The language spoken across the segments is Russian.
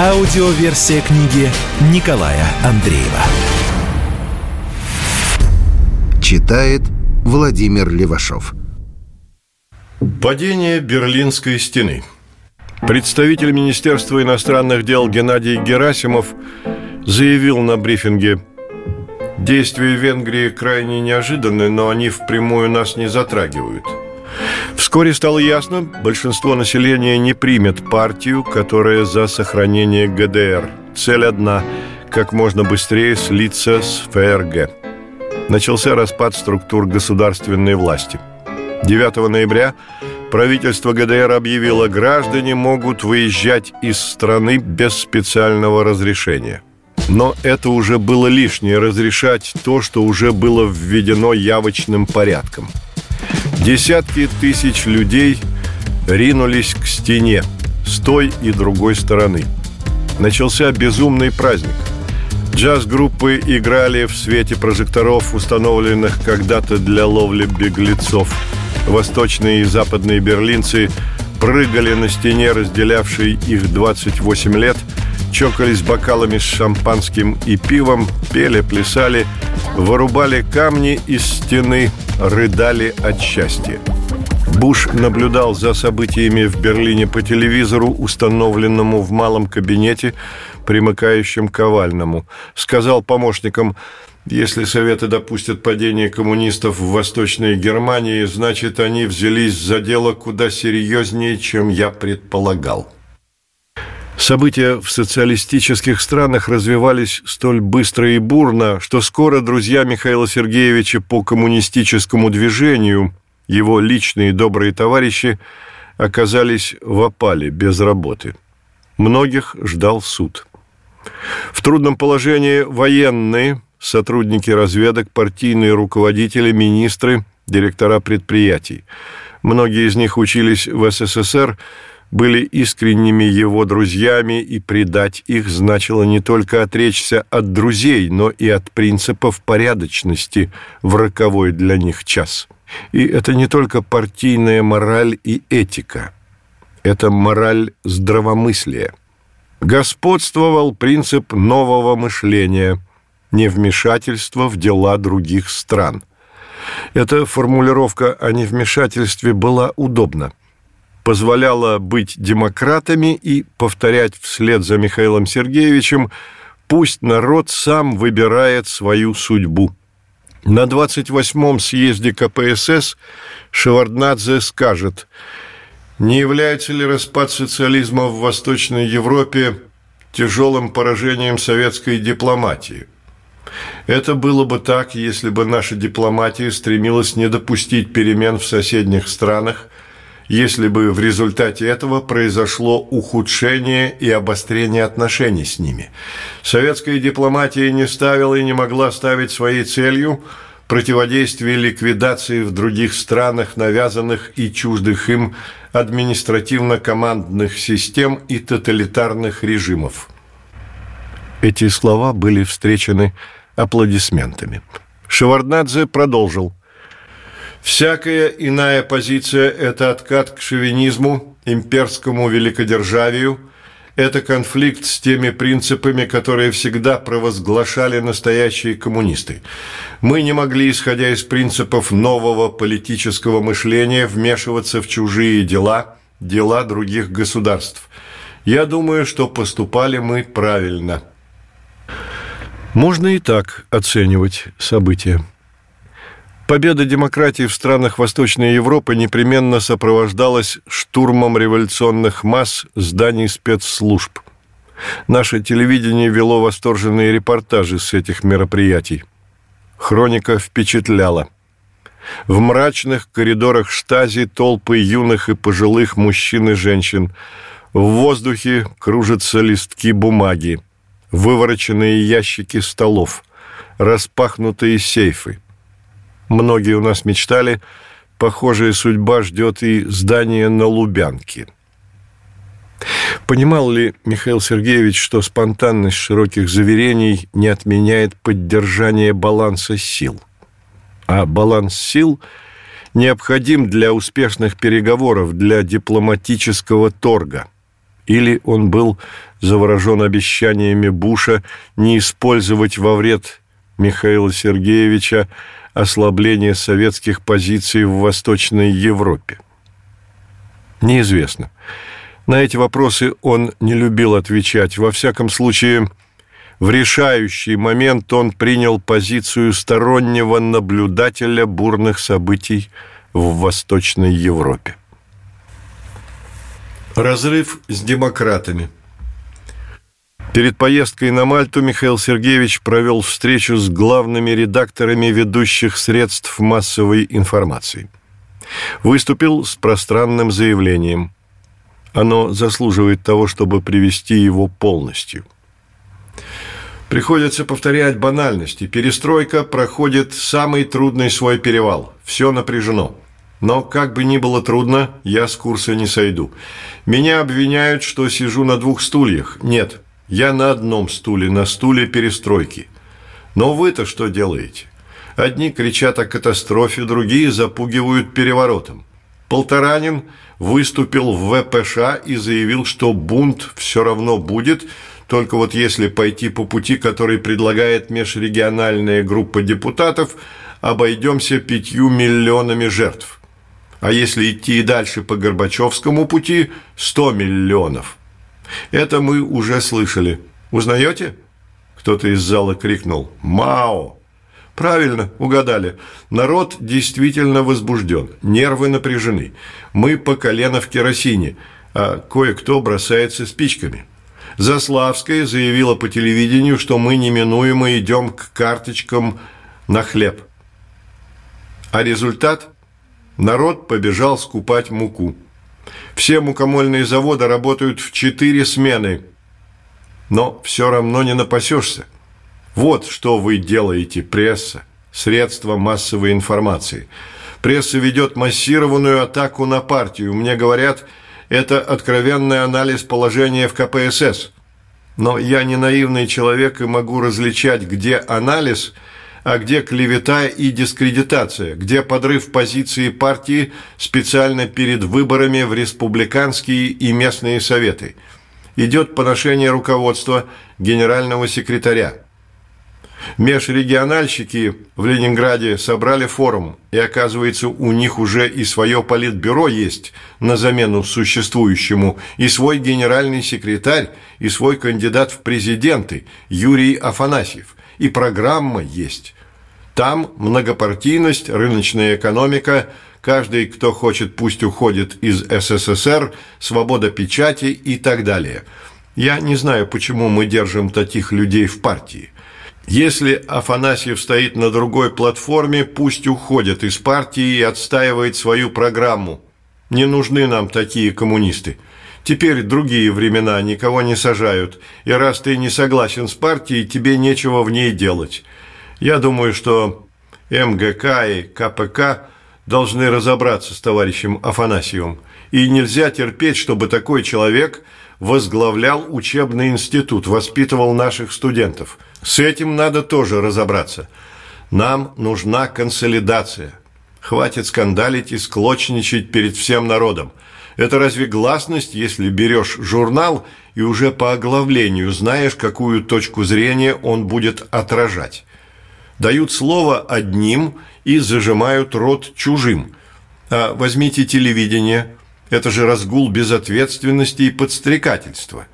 Аудиоверсия книги Николая Андреева. Читает Владимир Левашов. Падение Берлинской стены. Представитель Министерства иностранных дел Геннадий Герасимов заявил на брифинге Действия Венгрии крайне неожиданны, но они впрямую нас не затрагивают. Вскоре стало ясно, большинство населения не примет партию, которая за сохранение ГДР. Цель одна – как можно быстрее слиться с ФРГ. Начался распад структур государственной власти. 9 ноября правительство ГДР объявило, граждане могут выезжать из страны без специального разрешения. Но это уже было лишнее разрешать то, что уже было введено явочным порядком. Десятки тысяч людей ринулись к стене с той и другой стороны. Начался безумный праздник. Джаз-группы играли в свете прожекторов, установленных когда-то для ловли беглецов. Восточные и западные берлинцы прыгали на стене, разделявшей их 28 лет – чокались бокалами с шампанским и пивом, пели, плясали, вырубали камни из стены, рыдали от счастья. Буш наблюдал за событиями в Берлине по телевизору, установленному в малом кабинете, примыкающем к овальному. Сказал помощникам, если Советы допустят падение коммунистов в Восточной Германии, значит, они взялись за дело куда серьезнее, чем я предполагал. События в социалистических странах развивались столь быстро и бурно, что скоро друзья Михаила Сергеевича по коммунистическому движению, его личные добрые товарищи, оказались в опале без работы. Многих ждал суд. В трудном положении военные, сотрудники разведок, партийные руководители, министры, директора предприятий. Многие из них учились в СССР, были искренними его друзьями, и предать их значило не только отречься от друзей, но и от принципов порядочности в роковой для них час. И это не только партийная мораль и этика, это мораль здравомыслия. Господствовал принцип нового мышления, невмешательства в дела других стран. Эта формулировка о невмешательстве была удобна позволяла быть демократами и повторять вслед за Михаилом Сергеевичем «пусть народ сам выбирает свою судьбу». На 28-м съезде КПСС Шеварднадзе скажет «Не является ли распад социализма в Восточной Европе тяжелым поражением советской дипломатии?» Это было бы так, если бы наша дипломатия стремилась не допустить перемен в соседних странах – если бы в результате этого произошло ухудшение и обострение отношений с ними. Советская дипломатия не ставила и не могла ставить своей целью противодействие ликвидации в других странах навязанных и чуждых им административно-командных систем и тоталитарных режимов. Эти слова были встречены аплодисментами. Шеварднадзе продолжил. Всякая иная позиция – это откат к шовинизму, имперскому великодержавию, это конфликт с теми принципами, которые всегда провозглашали настоящие коммунисты. Мы не могли, исходя из принципов нового политического мышления, вмешиваться в чужие дела, дела других государств. Я думаю, что поступали мы правильно. Можно и так оценивать события. Победа демократии в странах Восточной Европы непременно сопровождалась штурмом революционных масс зданий спецслужб. Наше телевидение вело восторженные репортажи с этих мероприятий. Хроника впечатляла. В мрачных коридорах штази толпы юных и пожилых мужчин и женщин. В воздухе кружатся листки бумаги. вывороченные ящики столов, распахнутые сейфы. Многие у нас мечтали, похожая судьба ждет и здание на Лубянке. Понимал ли Михаил Сергеевич, что спонтанность широких заверений не отменяет поддержание баланса сил? А баланс сил необходим для успешных переговоров, для дипломатического торга – или он был заворожен обещаниями Буша не использовать во вред Михаила Сергеевича ослабление советских позиций в Восточной Европе? Неизвестно. На эти вопросы он не любил отвечать. Во всяком случае, в решающий момент он принял позицию стороннего наблюдателя бурных событий в Восточной Европе. Разрыв с демократами. Перед поездкой на Мальту Михаил Сергеевич провел встречу с главными редакторами ведущих средств массовой информации. Выступил с пространным заявлением. Оно заслуживает того, чтобы привести его полностью. Приходится повторять банальности. Перестройка проходит самый трудный свой перевал. Все напряжено. Но, как бы ни было трудно, я с курса не сойду. Меня обвиняют, что сижу на двух стульях. Нет, я на одном стуле, на стуле перестройки. Но вы-то что делаете? Одни кричат о катастрофе, другие запугивают переворотом. Полторанин выступил в ВПШ и заявил, что бунт все равно будет, только вот если пойти по пути, который предлагает межрегиональная группа депутатов, обойдемся пятью миллионами жертв. А если идти и дальше по Горбачевскому пути – 100 миллионов. Это мы уже слышали. Узнаете? Кто-то из зала крикнул «Мао!». Правильно, угадали. Народ действительно возбужден, нервы напряжены. Мы по колено в керосине, а кое-кто бросается спичками. Заславская заявила по телевидению, что мы неминуемо идем к карточкам на хлеб. А результат – Народ побежал скупать муку. Все мукомольные заводы работают в четыре смены. Но все равно не напасешься. Вот что вы делаете, пресса, средства массовой информации. Пресса ведет массированную атаку на партию. Мне говорят, это откровенный анализ положения в КПСС. Но я не наивный человек и могу различать, где анализ – а где клевета и дискредитация, где подрыв позиции партии специально перед выборами в республиканские и местные советы. Идет поношение руководства генерального секретаря. Межрегиональщики в Ленинграде собрали форум, и оказывается, у них уже и свое политбюро есть на замену существующему, и свой генеральный секретарь, и свой кандидат в президенты Юрий Афанасьев и программа есть. Там многопартийность, рыночная экономика, каждый, кто хочет, пусть уходит из СССР, свобода печати и так далее. Я не знаю, почему мы держим таких людей в партии. Если Афанасьев стоит на другой платформе, пусть уходит из партии и отстаивает свою программу. Не нужны нам такие коммунисты. Теперь другие времена, никого не сажают. И раз ты не согласен с партией, тебе нечего в ней делать. Я думаю, что МГК и КПК должны разобраться с товарищем Афанасьевым. И нельзя терпеть, чтобы такой человек возглавлял учебный институт, воспитывал наших студентов. С этим надо тоже разобраться. Нам нужна консолидация. Хватит скандалить и склочничать перед всем народом. Это разве гласность, если берешь журнал и уже по оглавлению знаешь, какую точку зрения он будет отражать? Дают слово одним и зажимают рот чужим. А возьмите телевидение. Это же разгул безответственности и подстрекательства.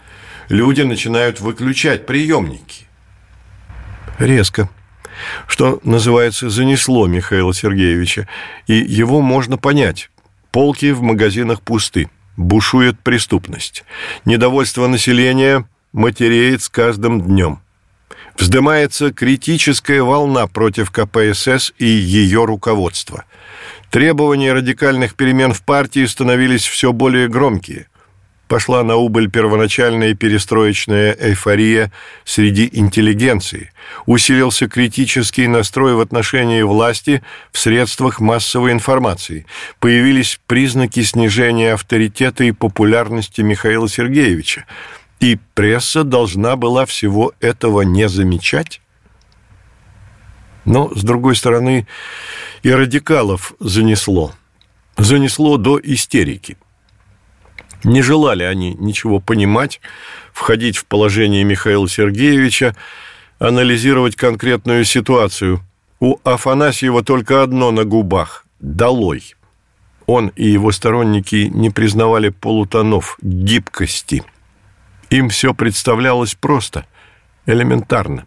Люди начинают выключать приемники. Резко. Что называется, занесло Михаила Сергеевича, и его можно понять. Полки в магазинах пусты. Бушует преступность. Недовольство населения матереет с каждым днем. Вздымается критическая волна против КПСС и ее руководства. Требования радикальных перемен в партии становились все более громкие. Пошла на убыль первоначальная перестроечная эйфория среди интеллигенции. Усилился критический настрой в отношении власти в средствах массовой информации. Появились признаки снижения авторитета и популярности Михаила Сергеевича. И пресса должна была всего этого не замечать? Но, с другой стороны, и радикалов занесло. Занесло до истерики. Не желали они ничего понимать, входить в положение Михаила Сергеевича, анализировать конкретную ситуацию. У Афанасьева только одно на губах – «долой». Он и его сторонники не признавали полутонов, гибкости. Им все представлялось просто, элементарно.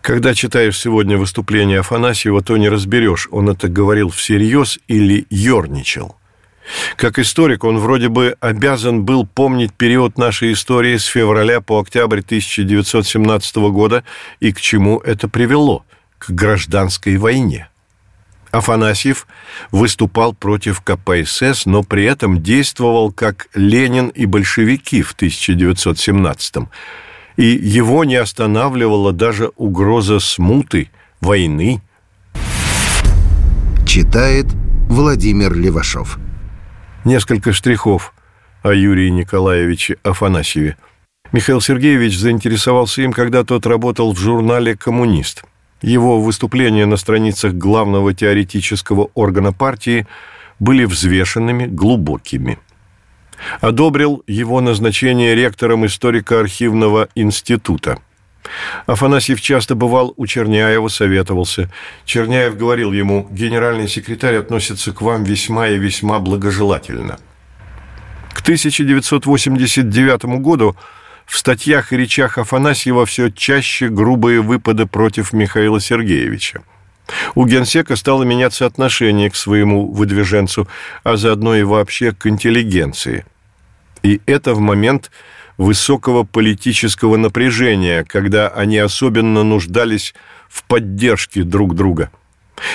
Когда читаешь сегодня выступление Афанасьева, то не разберешь, он это говорил всерьез или ерничал – как историк он вроде бы обязан был помнить период нашей истории с февраля по октябрь 1917 года и к чему это привело – к гражданской войне. Афанасьев выступал против КПСС, но при этом действовал как Ленин и большевики в 1917 -м. И его не останавливала даже угроза смуты, войны. Читает Владимир Левашов несколько штрихов о Юрии Николаевиче Афанасьеве. Михаил Сергеевич заинтересовался им, когда тот работал в журнале «Коммунист». Его выступления на страницах главного теоретического органа партии были взвешенными, глубокими. Одобрил его назначение ректором историко-архивного института – Афанасьев часто бывал у Черняева, советовался. Черняев говорил ему, генеральный секретарь относится к вам весьма и весьма благожелательно. К 1989 году в статьях и речах Афанасьева все чаще грубые выпады против Михаила Сергеевича. У генсека стало меняться отношение к своему выдвиженцу, а заодно и вообще к интеллигенции. И это в момент высокого политического напряжения, когда они особенно нуждались в поддержке друг друга.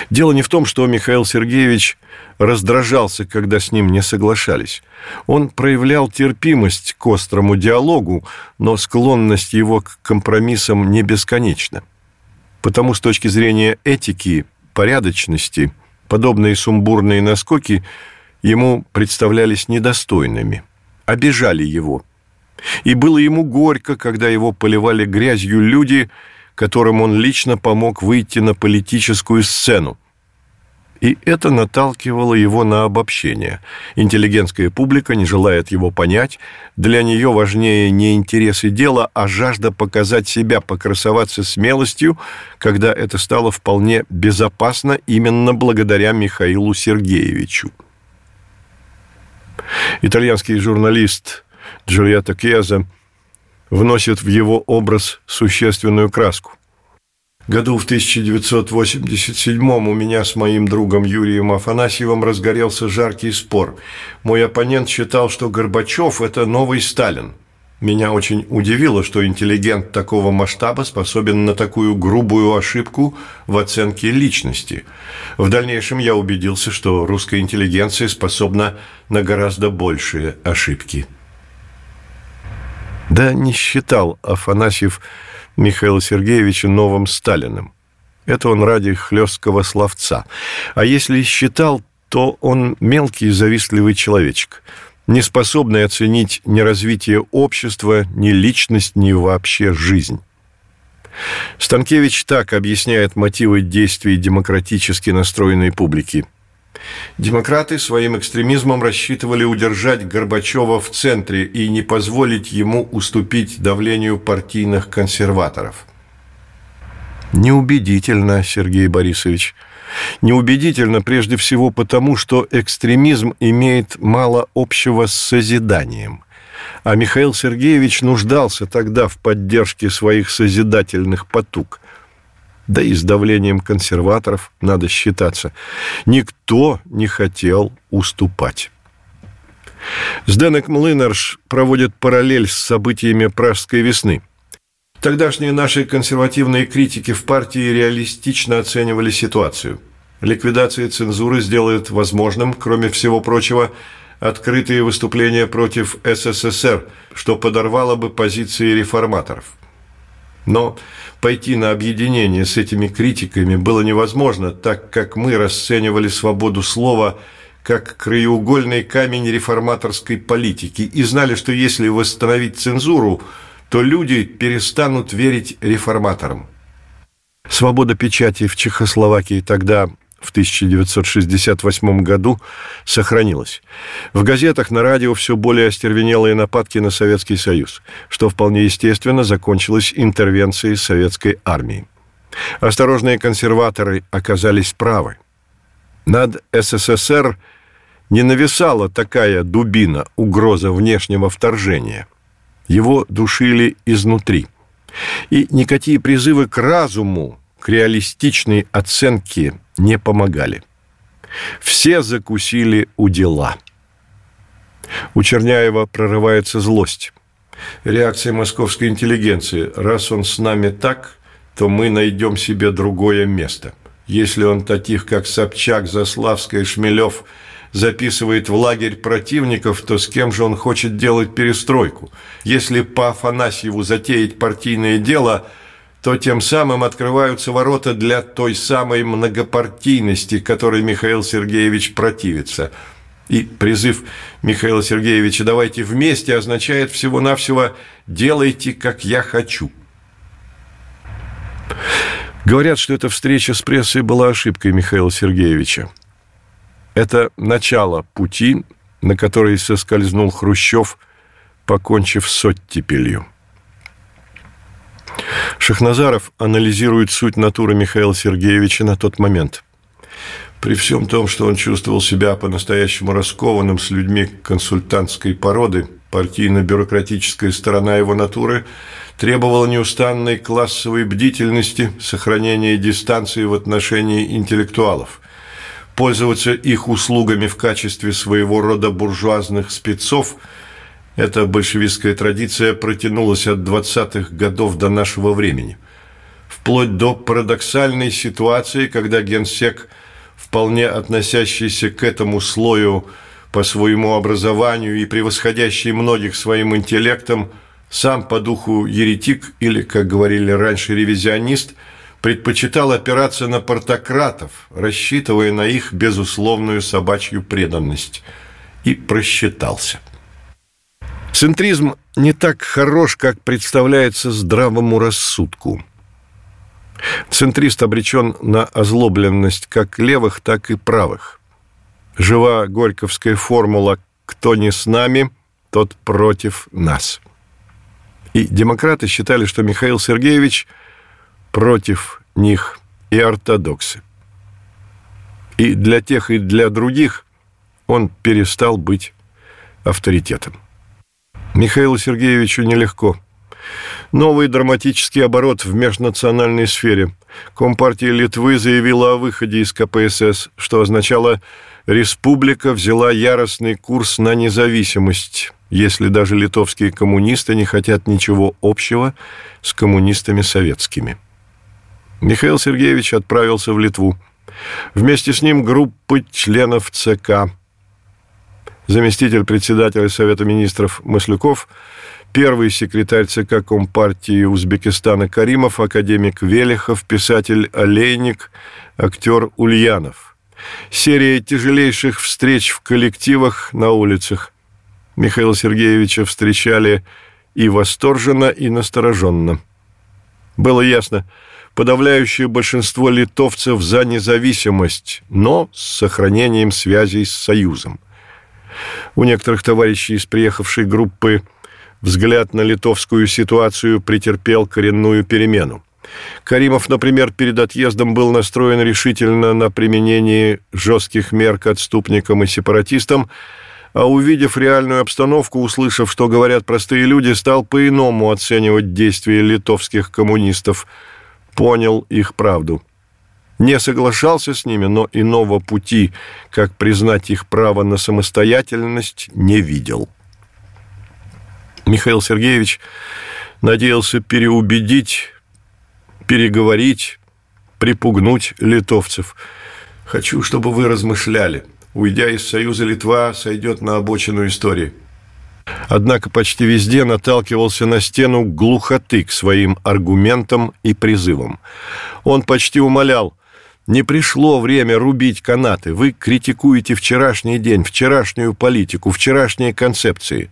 Дело не в том, что Михаил Сергеевич раздражался, когда с ним не соглашались. Он проявлял терпимость к острому диалогу, но склонность его к компромиссам не бесконечна. Потому с точки зрения этики, порядочности, подобные сумбурные наскоки ему представлялись недостойными, обижали его – и было ему горько, когда его поливали грязью люди, которым он лично помог выйти на политическую сцену. И это наталкивало его на обобщение. Интеллигентская публика не желает его понять. Для нее важнее не интересы дела, а жажда показать себя, покрасоваться смелостью, когда это стало вполне безопасно именно благодаря Михаилу Сергеевичу. Итальянский журналист Джульетта Кьяза вносит в его образ существенную краску. Году в 1987 у меня с моим другом Юрием Афанасьевым разгорелся жаркий спор. Мой оппонент считал, что Горбачев – это новый Сталин. Меня очень удивило, что интеллигент такого масштаба способен на такую грубую ошибку в оценке личности. В дальнейшем я убедился, что русская интеллигенция способна на гораздо большие ошибки. Да не считал Афанасьев Михаила Сергеевича новым Сталиным. Это он ради хлесткого словца. А если считал, то он мелкий завистливый человечек, не способный оценить ни развитие общества, ни личность, ни вообще жизнь. Станкевич так объясняет мотивы действий демократически настроенной публики – Демократы своим экстремизмом рассчитывали удержать Горбачева в центре и не позволить ему уступить давлению партийных консерваторов. Неубедительно, Сергей Борисович. Неубедительно прежде всего потому, что экстремизм имеет мало общего с созиданием. А Михаил Сергеевич нуждался тогда в поддержке своих созидательных потуг – да и с давлением консерваторов надо считаться. Никто не хотел уступать. Сденек Млынарш проводит параллель с событиями Пражской весны. Тогдашние наши консервативные критики в партии реалистично оценивали ситуацию. Ликвидация цензуры сделает возможным, кроме всего прочего, открытые выступления против СССР, что подорвало бы позиции реформаторов. Но пойти на объединение с этими критиками было невозможно, так как мы расценивали свободу слова как краеугольный камень реформаторской политики и знали, что если восстановить цензуру, то люди перестанут верить реформаторам. Свобода печати в Чехословакии тогда в 1968 году сохранилась. В газетах, на радио все более остервенелые нападки на Советский Союз, что вполне естественно закончилось интервенцией советской армии. Осторожные консерваторы оказались правы. Над СССР не нависала такая дубина, угроза внешнего вторжения. Его душили изнутри. И никакие призывы к разуму, к реалистичной оценке не помогали. Все закусили у дела. У Черняева прорывается злость. Реакция московской интеллигенции. Раз он с нами так, то мы найдем себе другое место. Если он таких, как Собчак, Заславская, Шмелев, записывает в лагерь противников, то с кем же он хочет делать перестройку? Если по Афанасьеву затеять партийное дело – то тем самым открываются ворота для той самой многопартийности, которой Михаил Сергеевич противится. И призыв Михаила Сергеевича «давайте вместе» означает всего-навсего «делайте, как я хочу». Говорят, что эта встреча с прессой была ошибкой Михаила Сергеевича. Это начало пути, на который соскользнул Хрущев, покончив с оттепелью. Шахназаров анализирует суть натуры Михаила Сергеевича на тот момент. При всем том, что он чувствовал себя по-настоящему раскованным с людьми консультантской породы, партийно-бюрократическая сторона его натуры требовала неустанной классовой бдительности, сохранения дистанции в отношении интеллектуалов. Пользоваться их услугами в качестве своего рода буржуазных спецов – эта большевистская традиция протянулась от 20-х годов до нашего времени. Вплоть до парадоксальной ситуации, когда генсек, вполне относящийся к этому слою по своему образованию и превосходящий многих своим интеллектом, сам по духу еретик или, как говорили раньше, ревизионист, предпочитал опираться на портократов, рассчитывая на их безусловную собачью преданность, и просчитался. Центризм не так хорош, как представляется здравому рассудку. Центрист обречен на озлобленность как левых, так и правых. Жива горьковская формула «кто не с нами, тот против нас». И демократы считали, что Михаил Сергеевич против них и ортодоксы. И для тех, и для других он перестал быть авторитетом. Михаилу Сергеевичу нелегко. Новый драматический оборот в межнациональной сфере. Компартия Литвы заявила о выходе из КПСС, что означало «республика взяла яростный курс на независимость», если даже литовские коммунисты не хотят ничего общего с коммунистами советскими. Михаил Сергеевич отправился в Литву. Вместе с ним группы членов ЦК – заместитель председателя Совета министров Маслюков, первый секретарь ЦК Компартии Узбекистана Каримов, академик Велихов, писатель Олейник, актер Ульянов. Серия тяжелейших встреч в коллективах на улицах. Михаила Сергеевича встречали и восторженно, и настороженно. Было ясно, подавляющее большинство литовцев за независимость, но с сохранением связей с Союзом – у некоторых товарищей из приехавшей группы взгляд на литовскую ситуацию претерпел коренную перемену. Каримов, например, перед отъездом был настроен решительно на применение жестких мер к отступникам и сепаратистам, а увидев реальную обстановку, услышав, что говорят простые люди, стал по-иному оценивать действия литовских коммунистов, понял их правду – не соглашался с ними, но иного пути, как признать их право на самостоятельность, не видел. Михаил Сергеевич надеялся переубедить, переговорить, припугнуть литовцев. «Хочу, чтобы вы размышляли. уйдя из Союза Литва, сойдет на обочину истории. Однако почти везде наталкивался на стену глухоты к своим аргументам и призывам. Он почти умолял, не пришло время рубить канаты. Вы критикуете вчерашний день, вчерашнюю политику, вчерашние концепции.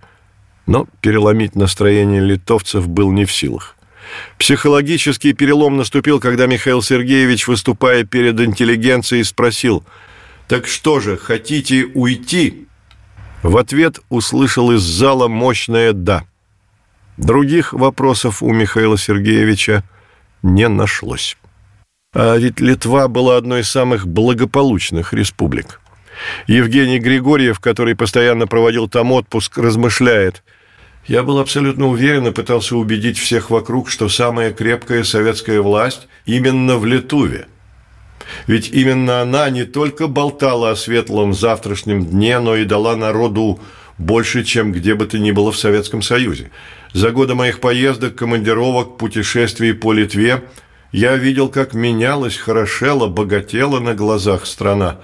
Но переломить настроение литовцев был не в силах. Психологический перелом наступил, когда Михаил Сергеевич, выступая перед интеллигенцией, спросил, «Так что же, хотите уйти?» В ответ услышал из зала мощное «да». Других вопросов у Михаила Сергеевича не нашлось. А ведь Литва была одной из самых благополучных республик. Евгений Григорьев, который постоянно проводил там отпуск, размышляет – я был абсолютно уверен и пытался убедить всех вокруг, что самая крепкая советская власть именно в Литуве. Ведь именно она не только болтала о светлом завтрашнем дне, но и дала народу больше, чем где бы то ни было в Советском Союзе. За годы моих поездок, командировок, путешествий по Литве я видел, как менялась, хорошела, богатела на глазах страна.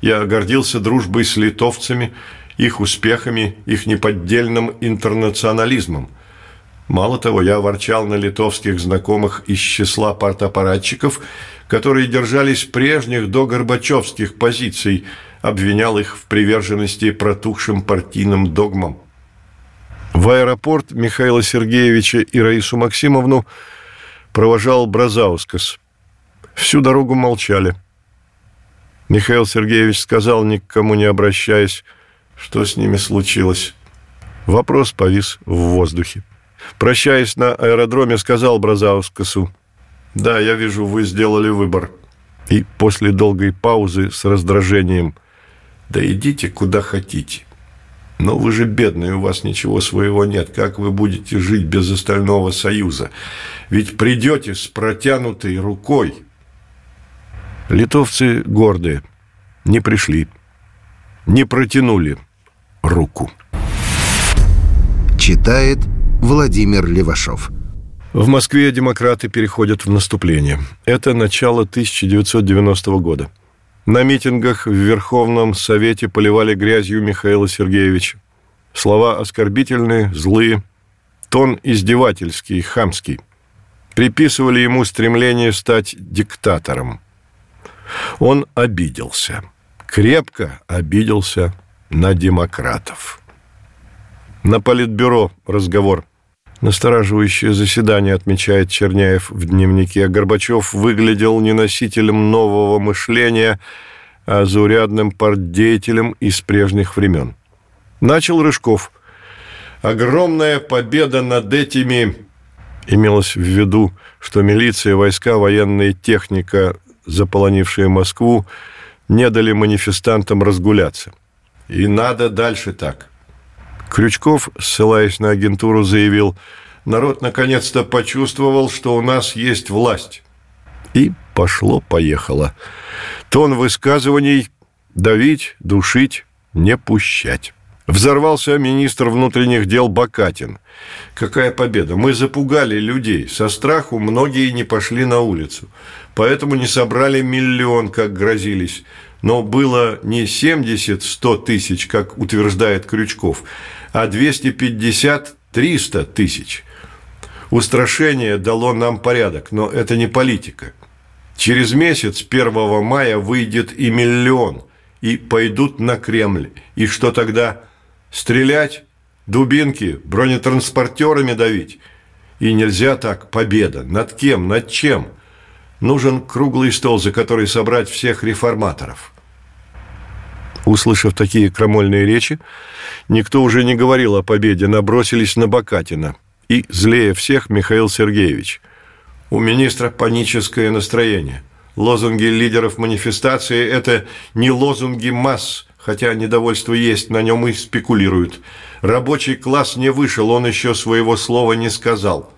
Я гордился дружбой с литовцами – их успехами, их неподдельным интернационализмом. Мало того, я ворчал на литовских знакомых из числа партаппаратчиков, которые держались прежних до Горбачевских позиций, обвинял их в приверженности протухшим партийным догмам. В аэропорт Михаила Сергеевича и Раису Максимовну провожал Бразаускас. Всю дорогу молчали. Михаил Сергеевич сказал, никому не обращаясь, что с ними случилось? Вопрос повис в воздухе. Прощаясь на аэродроме, сказал Бразаускасу, «Да, я вижу, вы сделали выбор». И после долгой паузы с раздражением, «Да идите куда хотите. Но вы же бедные, у вас ничего своего нет. Как вы будете жить без остального союза? Ведь придете с протянутой рукой». Литовцы гордые, не пришли, не протянули – руку. Читает Владимир Левашов. В Москве демократы переходят в наступление. Это начало 1990 года. На митингах в Верховном Совете поливали грязью Михаила Сергеевича. Слова оскорбительные, злые, тон издевательский, хамский. Приписывали ему стремление стать диктатором. Он обиделся. Крепко обиделся на демократов. На Политбюро разговор. Настораживающее заседание, отмечает Черняев в дневнике. Горбачев выглядел не носителем нового мышления, а заурядным партдеятелем из прежних времен. Начал Рыжков. Огромная победа над этими... Имелось в виду, что милиция, войска, военная техника, заполонившие Москву, не дали манифестантам разгуляться – и надо дальше так. Крючков, ссылаясь на агентуру, заявил, народ наконец-то почувствовал, что у нас есть власть. И пошло-поехало. Тон высказываний «давить, душить, не пущать». Взорвался министр внутренних дел Бакатин. Какая победа! Мы запугали людей. Со страху многие не пошли на улицу. Поэтому не собрали миллион, как грозились но было не 70-100 тысяч, как утверждает Крючков, а 250-300 тысяч. Устрашение дало нам порядок, но это не политика. Через месяц, 1 мая, выйдет и миллион, и пойдут на Кремль. И что тогда? Стрелять? Дубинки? Бронетранспортерами давить? И нельзя так, победа. Над кем? Над чем? Нужен круглый стол, за который собрать всех реформаторов. Услышав такие крамольные речи, никто уже не говорил о победе, набросились на Бакатина. И, злее всех, Михаил Сергеевич. У министра паническое настроение. Лозунги лидеров манифестации – это не лозунги масс, хотя недовольство есть, на нем и спекулируют. Рабочий класс не вышел, он еще своего слова не сказал –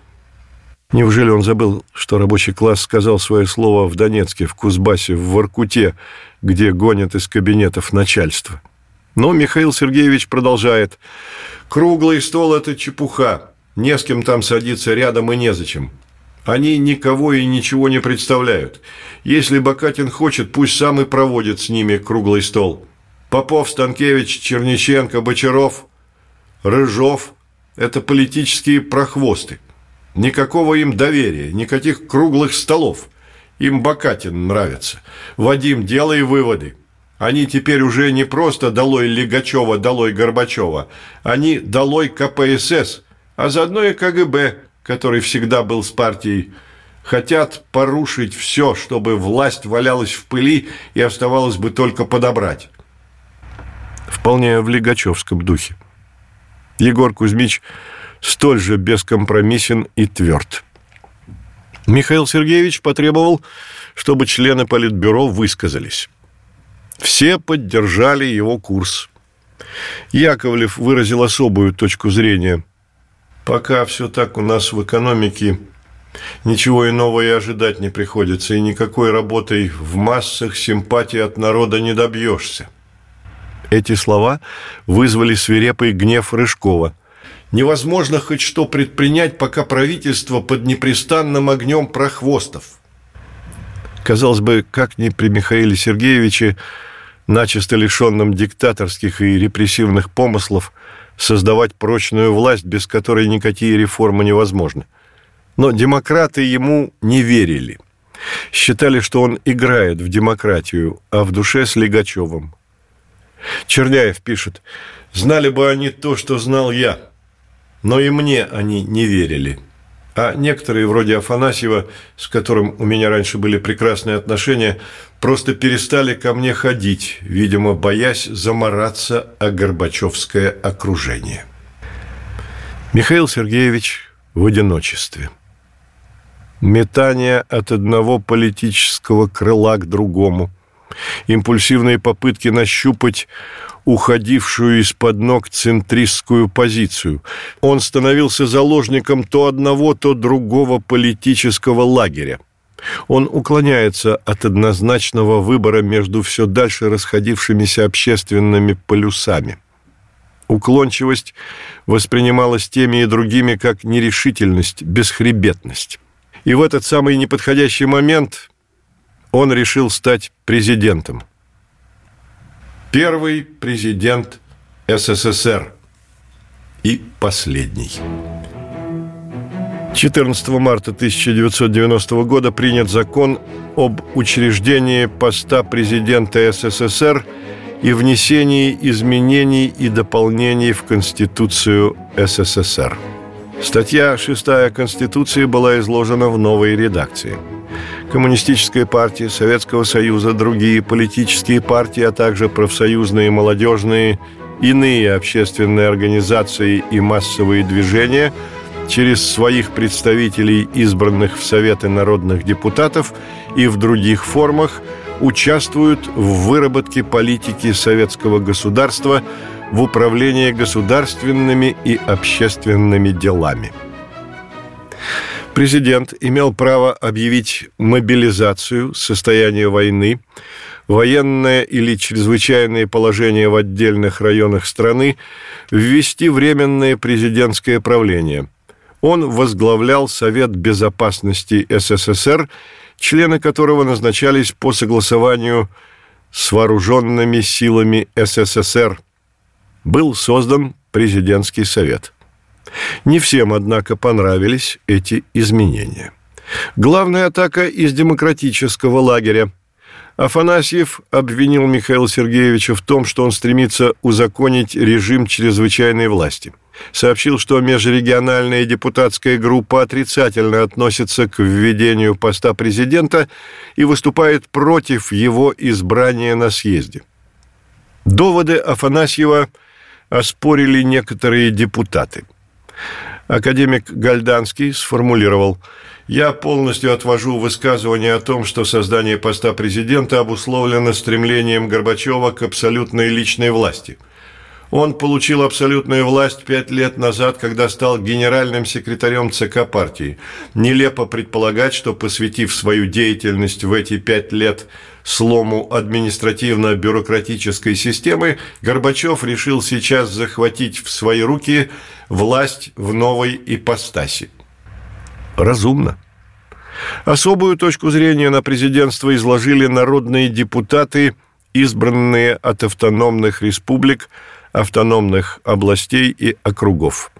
Неужели он забыл, что рабочий класс сказал свое слово в Донецке, в Кузбассе, в Воркуте, где гонят из кабинетов начальство? Но Михаил Сергеевич продолжает. «Круглый стол – это чепуха. Не с кем там садиться рядом и незачем. Они никого и ничего не представляют. Если Бакатин хочет, пусть сам и проводит с ними круглый стол. Попов, Станкевич, Черниченко, Бочаров, Рыжов – это политические прохвосты. Никакого им доверия, никаких круглых столов. Им Бакатин нравится. Вадим, делай выводы. Они теперь уже не просто долой Лигачева, долой Горбачева. Они долой КПСС, а заодно и КГБ, который всегда был с партией. Хотят порушить все, чтобы власть валялась в пыли и оставалось бы только подобрать. Вполне в лигачевском духе. Егор Кузьмич столь же бескомпромиссен и тверд. Михаил Сергеевич потребовал, чтобы члены Политбюро высказались. Все поддержали его курс. Яковлев выразил особую точку зрения. Пока все так у нас в экономике, ничего иного и ожидать не приходится, и никакой работой в массах симпатии от народа не добьешься. Эти слова вызвали свирепый гнев Рыжкова. Невозможно хоть что предпринять, пока правительство под непрестанным огнем прохвостов. Казалось бы, как ни при Михаиле Сергеевиче, начисто лишенном диктаторских и репрессивных помыслов, создавать прочную власть, без которой никакие реформы невозможны. Но демократы ему не верили. Считали, что он играет в демократию, а в душе с Лигачевым. Черняев пишет, «Знали бы они то, что знал я, но и мне они не верили». А некоторые, вроде Афанасьева, с которым у меня раньше были прекрасные отношения, просто перестали ко мне ходить, видимо, боясь замораться о Горбачевское окружение. Михаил Сергеевич в одиночестве. Метание от одного политического крыла к другому. Импульсивные попытки нащупать уходившую из-под ног центристскую позицию. Он становился заложником то одного, то другого политического лагеря. Он уклоняется от однозначного выбора между все дальше расходившимися общественными полюсами. Уклончивость воспринималась теми и другими как нерешительность, бесхребетность. И в этот самый неподходящий момент он решил стать президентом – Первый президент СССР и последний. 14 марта 1990 года принят закон об учреждении поста президента СССР и внесении изменений и дополнений в Конституцию СССР. Статья 6 Конституции была изложена в новой редакции – Коммунистическая партия Советского Союза, другие политические партии, а также профсоюзные, молодежные, иные общественные организации и массовые движения через своих представителей, избранных в Советы народных депутатов и в других формах, участвуют в выработке политики советского государства в управлении государственными и общественными делами. Президент имел право объявить мобилизацию, состояние войны, военное или чрезвычайное положение в отдельных районах страны, ввести временное президентское правление. Он возглавлял Совет Безопасности СССР, члены которого назначались по согласованию с вооруженными силами СССР. Был создан президентский совет. Не всем, однако, понравились эти изменения. Главная атака из демократического лагеря. Афанасьев обвинил Михаила Сергеевича в том, что он стремится узаконить режим чрезвычайной власти. Сообщил, что межрегиональная депутатская группа отрицательно относится к введению поста президента и выступает против его избрания на съезде. Доводы Афанасьева оспорили некоторые депутаты – Академик Гальданский сформулировал «Я полностью отвожу высказывание о том, что создание поста президента обусловлено стремлением Горбачева к абсолютной личной власти – он получил абсолютную власть пять лет назад, когда стал генеральным секретарем ЦК партии. Нелепо предполагать, что, посвятив свою деятельность в эти пять лет слому административно-бюрократической системы, Горбачев решил сейчас захватить в свои руки власть в новой ипостаси. Разумно. Особую точку зрения на президентство изложили народные депутаты избранные от автономных республик, автономных областей и округов.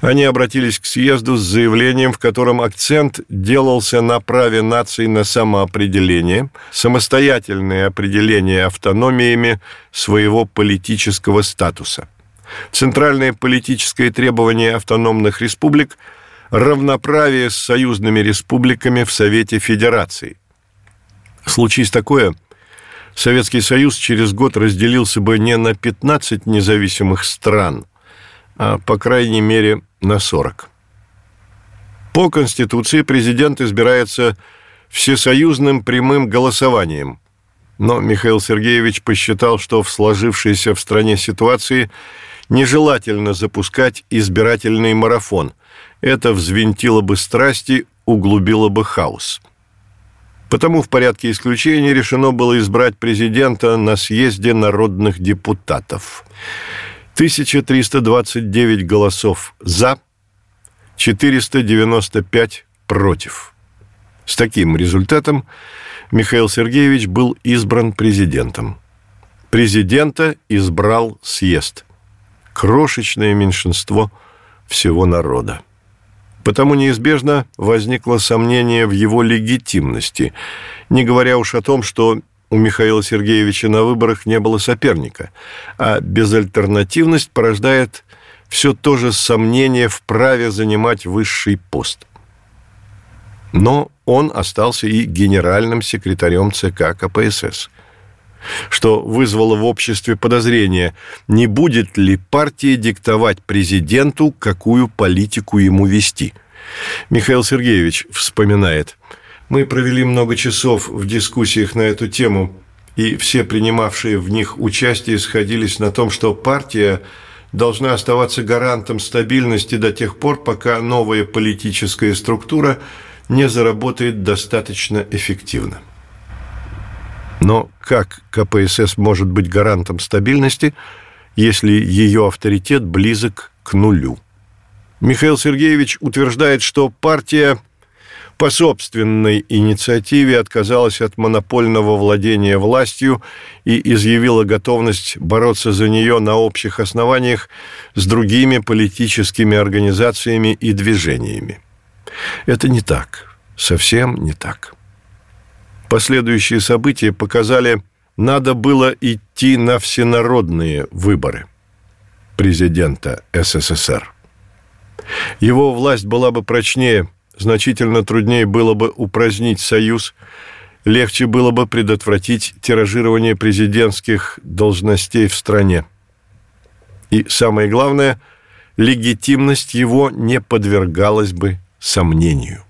Они обратились к съезду с заявлением, в котором акцент делался на праве наций на самоопределение, самостоятельное определение автономиями своего политического статуса. Центральное политическое требование автономных республик – равноправие с союзными республиками в Совете Федерации. Случись такое, Советский Союз через год разделился бы не на 15 независимых стран – по крайней мере на 40. По Конституции президент избирается всесоюзным прямым голосованием. Но Михаил Сергеевич посчитал, что в сложившейся в стране ситуации нежелательно запускать избирательный марафон. Это взвинтило бы страсти, углубило бы хаос. Потому в порядке исключения решено было избрать президента на съезде народных депутатов. 1329 голосов «за», 495 «против». С таким результатом Михаил Сергеевич был избран президентом. Президента избрал съезд. Крошечное меньшинство всего народа. Потому неизбежно возникло сомнение в его легитимности, не говоря уж о том, что у Михаила Сергеевича на выборах не было соперника, а безальтернативность порождает все то же сомнение в праве занимать высший пост. Но он остался и генеральным секретарем ЦК КПСС, что вызвало в обществе подозрение, не будет ли партия диктовать президенту, какую политику ему вести. Михаил Сергеевич вспоминает – мы провели много часов в дискуссиях на эту тему, и все принимавшие в них участие сходились на том, что партия должна оставаться гарантом стабильности до тех пор, пока новая политическая структура не заработает достаточно эффективно. Но как КПСС может быть гарантом стабильности, если ее авторитет близок к нулю? Михаил Сергеевич утверждает, что партия по собственной инициативе отказалась от монопольного владения властью и изъявила готовность бороться за нее на общих основаниях с другими политическими организациями и движениями. Это не так, совсем не так. Последующие события показали, надо было идти на всенародные выборы президента СССР. Его власть была бы прочнее – значительно труднее было бы упразднить союз, легче было бы предотвратить тиражирование президентских должностей в стране. И самое главное, легитимность его не подвергалась бы сомнению.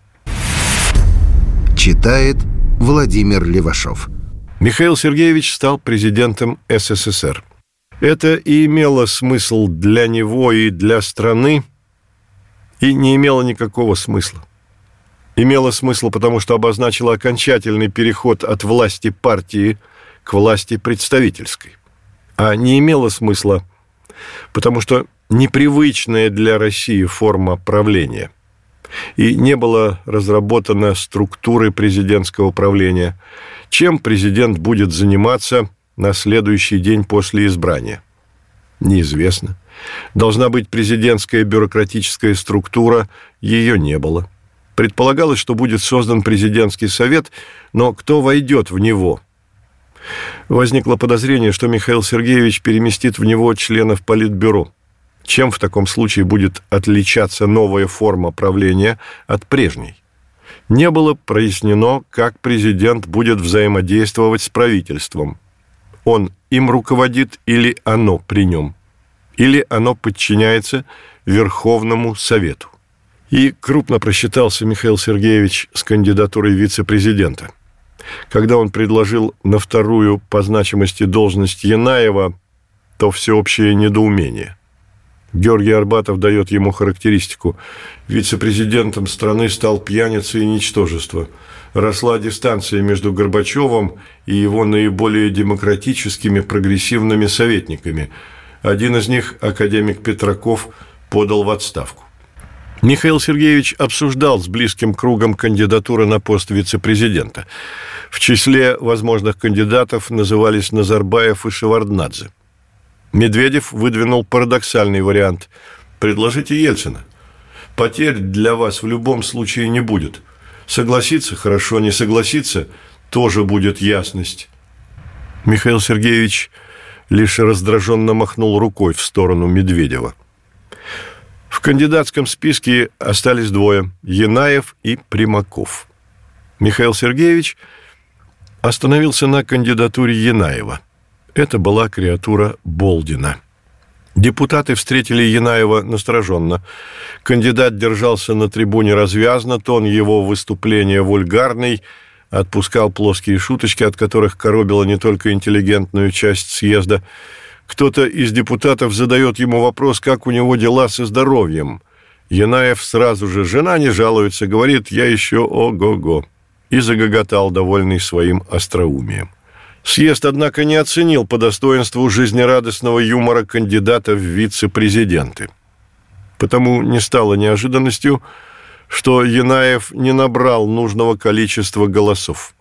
Читает Владимир Левашов. Михаил Сергеевич стал президентом СССР. Это и имело смысл для него и для страны, и не имело никакого смысла имело смысл, потому что обозначило окончательный переход от власти партии к власти представительской. А не имело смысла, потому что непривычная для России форма правления. И не было разработано структуры президентского правления, чем президент будет заниматься на следующий день после избрания. Неизвестно. Должна быть президентская бюрократическая структура, ее не было. Предполагалось, что будет создан президентский совет, но кто войдет в него? Возникло подозрение, что Михаил Сергеевич переместит в него членов Политбюро. Чем в таком случае будет отличаться новая форма правления от прежней? Не было прояснено, как президент будет взаимодействовать с правительством. Он им руководит или оно при нем? Или оно подчиняется Верховному Совету? И крупно просчитался Михаил Сергеевич с кандидатурой вице-президента. Когда он предложил на вторую по значимости должность Янаева, то всеобщее недоумение. Георгий Арбатов дает ему характеристику. Вице-президентом страны стал пьяница и ничтожество. Росла дистанция между Горбачевым и его наиболее демократическими прогрессивными советниками. Один из них, академик Петраков, подал в отставку. Михаил Сергеевич обсуждал с близким кругом кандидатуры на пост вице-президента. В числе возможных кандидатов назывались Назарбаев и Шеварднадзе. Медведев выдвинул парадоксальный вариант. «Предложите Ельцина. Потерь для вас в любом случае не будет. Согласиться – хорошо, не согласиться – тоже будет ясность». Михаил Сергеевич лишь раздраженно махнул рукой в сторону Медведева – кандидатском списке остались двое – Янаев и Примаков. Михаил Сергеевич остановился на кандидатуре Янаева. Это была креатура Болдина. Депутаты встретили Янаева настороженно. Кандидат держался на трибуне развязно, тон его выступления вульгарный, отпускал плоские шуточки, от которых коробила не только интеллигентную часть съезда – кто-то из депутатов задает ему вопрос, как у него дела со здоровьем. Янаев сразу же «жена не жалуется», говорит «я еще ого-го» и загоготал, довольный своим остроумием. Съезд, однако, не оценил по достоинству жизнерадостного юмора кандидата в вице-президенты. Потому не стало неожиданностью, что Янаев не набрал нужного количества голосов.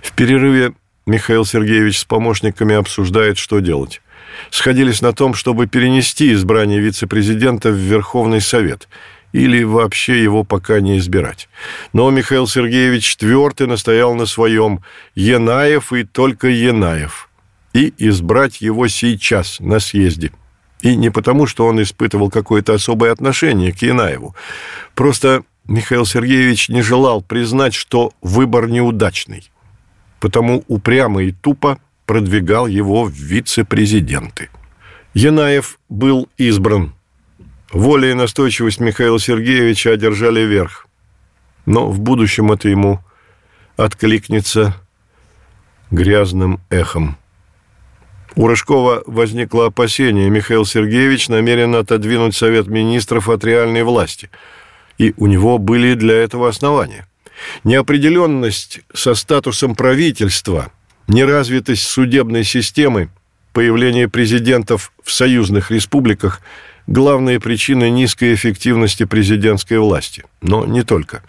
В перерыве Михаил Сергеевич с помощниками обсуждает, что делать. Сходились на том, чтобы перенести избрание вице-президента в Верховный Совет или вообще его пока не избирать. Но Михаил Сергеевич твердо настоял на своем Янаев и только Янаев. И избрать его сейчас на съезде. И не потому, что он испытывал какое-то особое отношение к Янаеву. Просто Михаил Сергеевич не желал признать, что выбор неудачный потому упрямо и тупо продвигал его в вице-президенты. Янаев был избран. Воля и настойчивость Михаила Сергеевича одержали верх. Но в будущем это ему откликнется грязным эхом. У Рыжкова возникло опасение, Михаил Сергеевич намерен отодвинуть Совет Министров от реальной власти. И у него были для этого основания. Неопределенность со статусом правительства, неразвитость судебной системы, появление президентов в союзных республиках – главные причины низкой эффективности президентской власти. Но не только.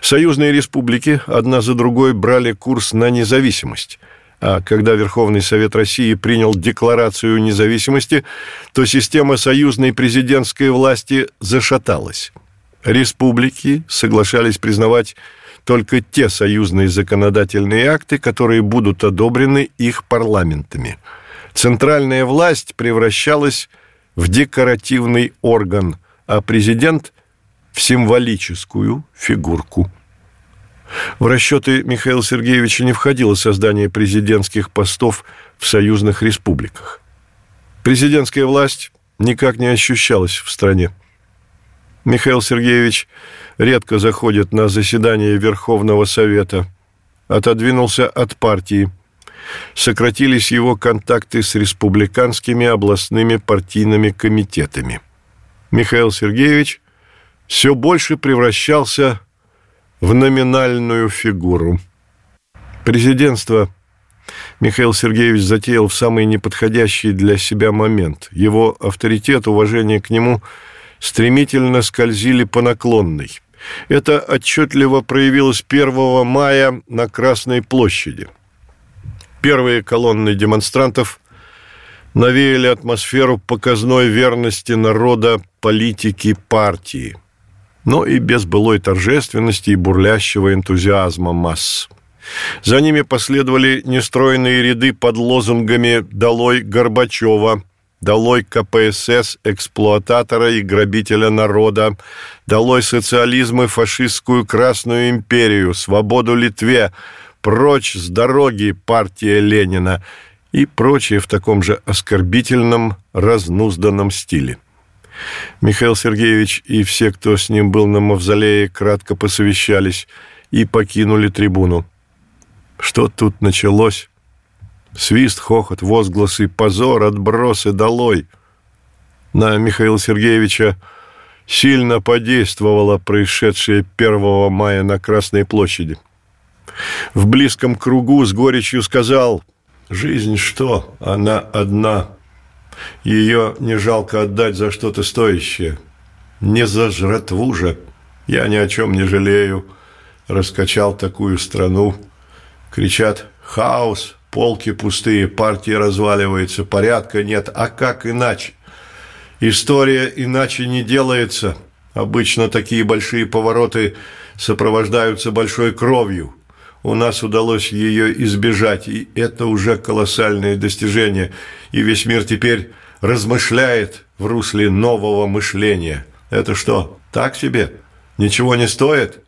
Союзные республики одна за другой брали курс на независимость. А когда Верховный Совет России принял Декларацию независимости, то система союзной президентской власти зашаталась. Республики соглашались признавать только те союзные законодательные акты, которые будут одобрены их парламентами. Центральная власть превращалась в декоративный орган, а президент – в символическую фигурку. В расчеты Михаила Сергеевича не входило создание президентских постов в союзных республиках. Президентская власть никак не ощущалась в стране. Михаил Сергеевич редко заходит на заседание Верховного Совета. Отодвинулся от партии. Сократились его контакты с республиканскими областными партийными комитетами. Михаил Сергеевич все больше превращался в номинальную фигуру. Президентство Михаил Сергеевич затеял в самый неподходящий для себя момент. Его авторитет, уважение к нему – стремительно скользили по наклонной. Это отчетливо проявилось 1 мая на Красной площади. Первые колонны демонстрантов навеяли атмосферу показной верности народа политики партии, но и без былой торжественности и бурлящего энтузиазма масс. За ними последовали нестроенные ряды под лозунгами «Долой Горбачева», Долой КПСС, эксплуататора и грабителя народа. Долой социализм и фашистскую Красную империю, свободу Литве. Прочь с дороги партия Ленина и прочее в таком же оскорбительном, разнузданном стиле. Михаил Сергеевич и все, кто с ним был на мавзолее, кратко посовещались и покинули трибуну. Что тут началось? Свист, хохот, возгласы, позор, отбросы, долой. На Михаила Сергеевича сильно подействовало происшедшее 1 мая на Красной площади. В близком кругу с горечью сказал «Жизнь что? Она одна. Ее не жалко отдать за что-то стоящее. Не за жратву же. Я ни о чем не жалею. Раскачал такую страну. Кричат «Хаос! Полки пустые, партия разваливается, порядка нет. А как иначе? История иначе не делается. Обычно такие большие повороты сопровождаются большой кровью. У нас удалось ее избежать, и это уже колоссальное достижение. И весь мир теперь размышляет в русле нового мышления. Это что, так себе? Ничего не стоит?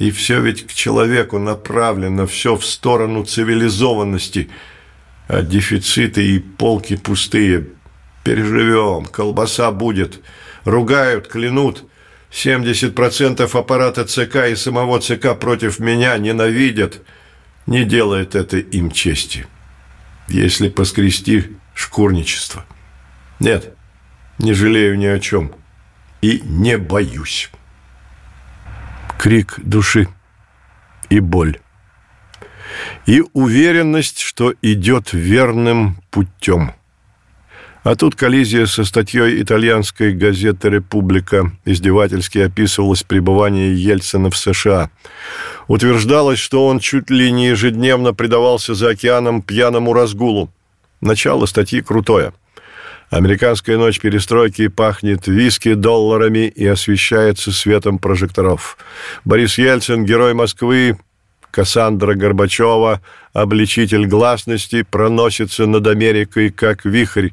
И все ведь к человеку направлено, все в сторону цивилизованности. А дефициты и полки пустые. Переживем, колбаса будет. Ругают, клянут. 70% аппарата ЦК и самого ЦК против меня ненавидят. Не делает это им чести. Если поскрести шкурничество. Нет, не жалею ни о чем. И не боюсь крик души и боль. И уверенность, что идет верным путем. А тут коллизия со статьей итальянской газеты «Република» издевательски описывалось пребывание Ельцина в США. Утверждалось, что он чуть ли не ежедневно предавался за океаном пьяному разгулу. Начало статьи крутое. Американская ночь перестройки пахнет виски, долларами и освещается светом прожекторов. Борис Ельцин, герой Москвы, Кассандра Горбачева, обличитель гласности, проносится над Америкой как вихрь.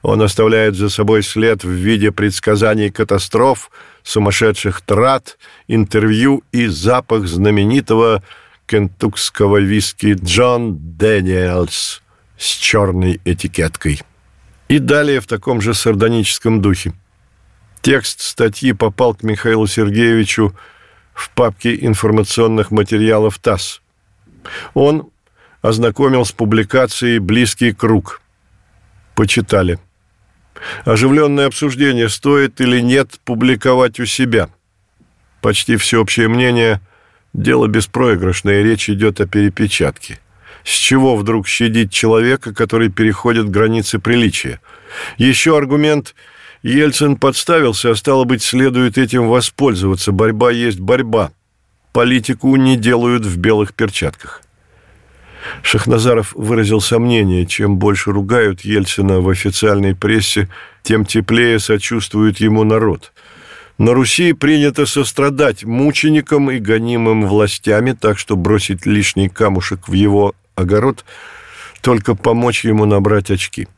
Он оставляет за собой след в виде предсказаний катастроф, сумасшедших трат, интервью и запах знаменитого кентукского виски Джон Дэниелс с черной этикеткой. И далее в таком же сардоническом духе. Текст статьи попал к Михаилу Сергеевичу в папке информационных материалов ТАСС. Он ознакомил с публикацией «Близкий круг». Почитали. Оживленное обсуждение, стоит или нет публиковать у себя. Почти всеобщее мнение – дело беспроигрышное, речь идет о перепечатке – с чего вдруг щадить человека, который переходит границы приличия? Еще аргумент Ельцин подставился, а стало быть, следует этим воспользоваться. Борьба есть борьба. Политику не делают в белых перчатках. Шахназаров выразил сомнение, чем больше ругают Ельцина в официальной прессе, тем теплее сочувствует ему народ. На Руси принято сострадать мученикам и гонимым властями, так что бросить лишний камушек в его огород, только помочь ему набрать очки.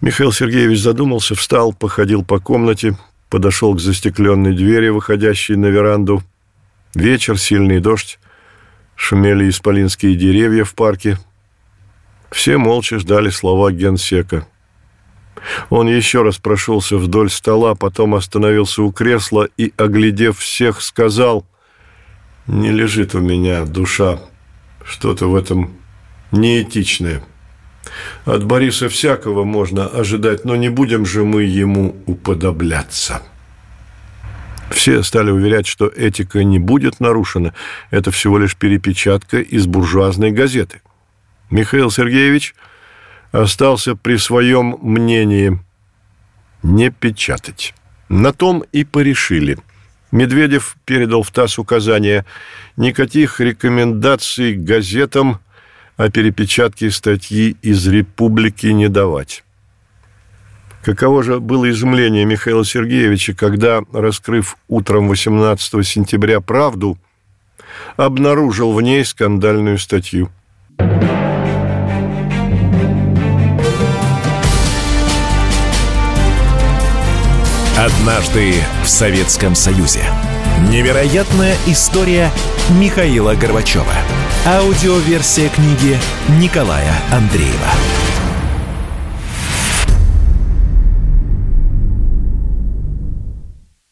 Михаил Сергеевич задумался, встал, походил по комнате, подошел к застекленной двери, выходящей на веранду. Вечер, сильный дождь, шумели исполинские деревья в парке. Все молча ждали слова генсека. Он еще раз прошелся вдоль стола, потом остановился у кресла и, оглядев всех, сказал, «Не лежит у меня душа. Что-то в этом неэтичное. От Бориса всякого можно ожидать, но не будем же мы ему уподобляться. Все стали уверять, что этика не будет нарушена. Это всего лишь перепечатка из буржуазной газеты. Михаил Сергеевич остался при своем мнении не печатать. На том и порешили. Медведев передал в ТАСС указание никаких рекомендаций газетам а перепечатки статьи из «Республики» не давать. Каково же было изумление Михаила Сергеевича, когда, раскрыв утром 18 сентября «Правду», обнаружил в ней скандальную статью. Однажды в Советском Союзе. Невероятная история Михаила Горбачева – Аудиоверсия книги Николая Андреева.